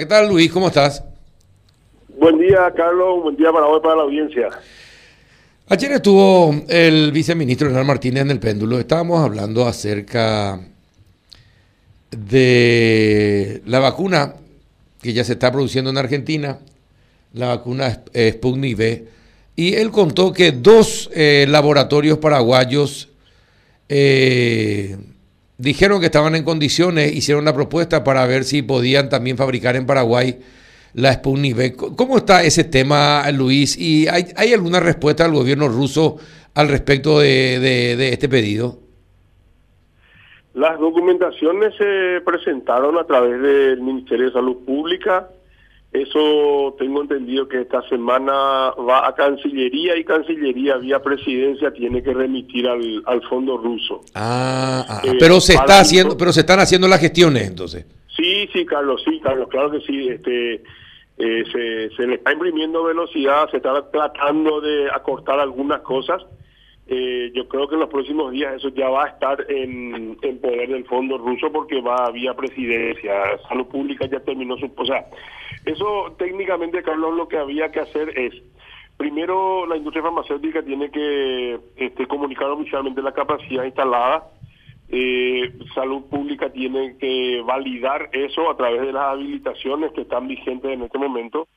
¿Qué tal, Luis? ¿Cómo estás? Buen día, Carlos. Buen día para hoy, para la audiencia. Ayer estuvo el viceministro Hernán Martínez en el péndulo. Estábamos hablando acerca de la vacuna que ya se está produciendo en Argentina, la vacuna Sputnik V. Y él contó que dos eh, laboratorios paraguayos eh, dijeron que estaban en condiciones, hicieron la propuesta para ver si podían también fabricar en Paraguay la Sputnik V. ¿Cómo está ese tema, Luis? ¿Y hay, hay alguna respuesta del gobierno ruso al respecto de, de, este pedido? Las documentaciones se presentaron a través del Ministerio de Salud Pública. Eso tengo entendido que esta semana va a Cancillería y Cancillería vía Presidencia tiene que remitir al, al fondo ruso. Ah, ah eh, pero se está haciendo, pero se están haciendo las gestiones entonces. Sí, sí, Carlos, sí, Carlos, claro que sí. Este, eh, se, se le está imprimiendo velocidad, se está tratando de acortar algunas cosas. Eh, yo creo que en los próximos días eso ya va a estar en, en poder del fondo ruso porque va vía presidencia. Salud Pública ya terminó su... O sea, eso técnicamente, Carlos, lo que había que hacer es, primero la industria farmacéutica tiene que este, comunicar oficialmente la capacidad instalada. Eh, salud Pública tiene que validar eso a través de las habilitaciones que están vigentes en este momento.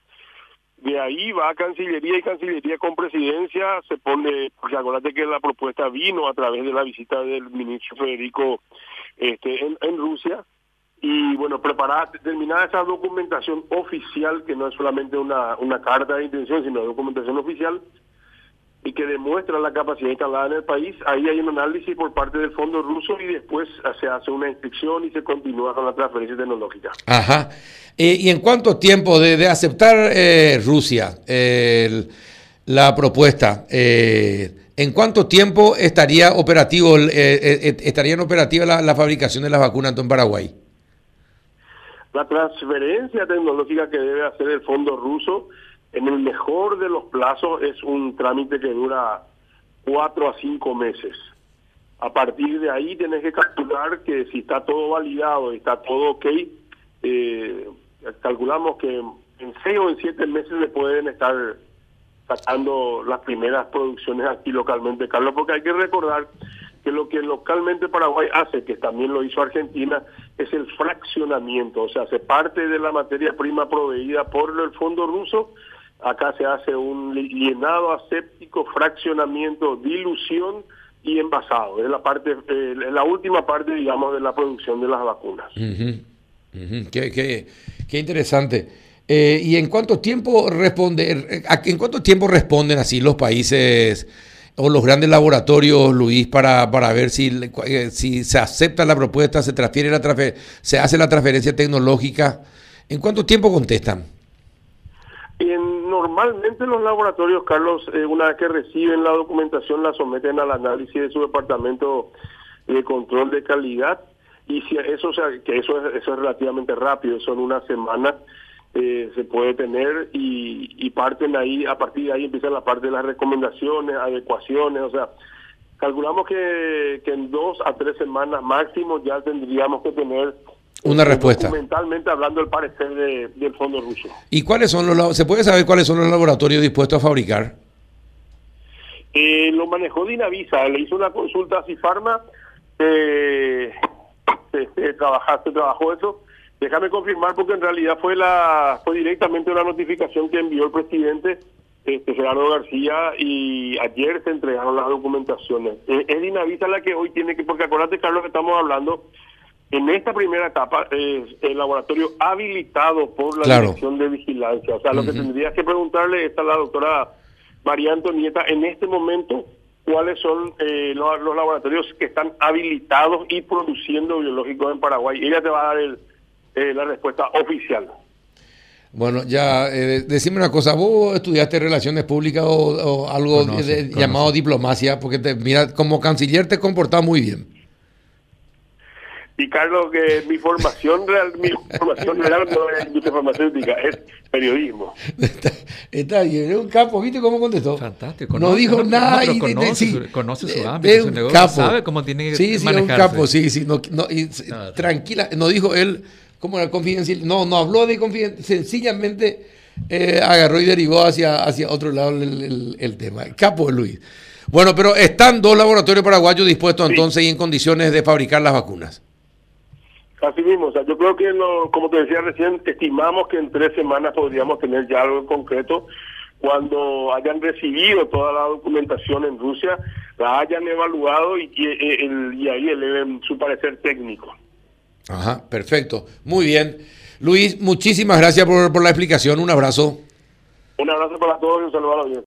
De ahí va a Cancillería y Cancillería con presidencia se pone, porque acuérdate que la propuesta vino a través de la visita del ministro Federico este, en Rusia. Y bueno, preparar, terminar esa documentación oficial, que no es solamente una, una carta de intención, sino documentación oficial, y que demuestra la capacidad instalada en el país, ahí hay un análisis por parte del fondo ruso y después se hace una inspección y se continúa con la transferencia tecnológica. Ajá. Eh, ¿Y en cuánto tiempo de, aceptar eh, Rusia la propuesta? Eh, ¿En cuánto tiempo estaría operativo estarían operativa la, la fabricación de las vacunas en Paraguay? La transferencia tecnológica que debe hacer el fondo ruso, en el mejor de los plazos, es un trámite que dura cuatro a cinco meses. A partir de ahí tienes que calcular que si está todo validado y está todo ok, eh, calculamos que en seis o en siete meses le pueden estar sacando las primeras producciones aquí localmente, Carlos, porque hay que recordar que lo que localmente Paraguay hace, que también lo hizo Argentina, es el fraccionamiento, o sea, se parte de la materia prima proveída por el fondo ruso, acá se hace un llenado aséptico, fraccionamiento, dilución y envasado, es la parte, eh, la última parte, digamos, de la producción de las vacunas. Qué, qué, interesante. Eh, ¿Y en cuánto tiempo responde, en cuánto tiempo responden así los países? o los grandes laboratorios, Luis, para, para ver si, eh, si se acepta la propuesta, se transfiere la se hace la transferencia tecnológica. ¿En cuánto tiempo contestan? Normalmente los laboratorios, Carlos, eh, una vez que reciben la documentación, la someten al análisis de su departamento de control de calidad. Y si eso, sea, que eso es, eso es relativamente rápido, son una semana eh, se puede tener y, y, parten ahí, a partir de ahí empieza la parte de las recomendaciones, adecuaciones, o sea, calculamos que, que en dos a tres semanas máximo ya tendríamos que tener una respuesta. Documentalmente hablando el parecer del fondo ruso. ¿Y cuáles son los, se puede saber cuáles son los laboratorios dispuestos a fabricar? Eh, lo manejó Dinavisa, le hizo una consulta a Cifarma, eh, se, trabajaste, trabajó eso, Déjame confirmar porque en realidad fue la fue directamente una notificación que envió el presidente este, Gerardo García y ayer se entregaron las documentaciones. Es Dinavisa la que hoy tiene que, porque acuérdate Carlos que estamos hablando, en esta primera etapa es el laboratorio habilitado por la Dirección de Vigilancia. O sea, lo que tendrías que preguntarle es a la doctora María Antonieta en este momento cuáles son eh, los, los laboratorios que están habilitados y produciendo biológicos en Paraguay. Ella te va a dar el eh, la respuesta oficial. Bueno, ya, eh, decime una cosa, ¿vos estudiaste relaciones públicas o, algo llamado diplomacia? Porque te, mira, como canciller te comportás muy bien. Y Carlos, que mi formación real, mi formación real no es industria farmacéutica, es periodismo. Está, bien, es un capo, ¿viste cómo contestó? Fantástico. No, dijo nada. y, conoce, su, conoce su ámbito, su negocio, sabe cómo tiene que sí, sí, manejarse. un capo, sí, sí. No, y, tranquila, no dijo él ¿Cómo era confidencial? No, no habló de confidencial, sencillamente eh, agarró y derivó hacia, hacia otro lado el, el, tema. Capo Luis. Bueno, pero están dos laboratorios paraguayos dispuestos entonces y en condiciones de fabricar las vacunas. Así mismo, o sea, yo creo que, como te decía recién, estimamos que en tres semanas podríamos tener ya algo concreto cuando hayan recibido toda la documentación en Rusia, la hayan evaluado y, y, ahí eleven su parecer técnico. Ajá, perfecto. Muy bien. Luis, muchísimas gracias por, por la explicación. Un abrazo. Un abrazo para todos y un saludo a la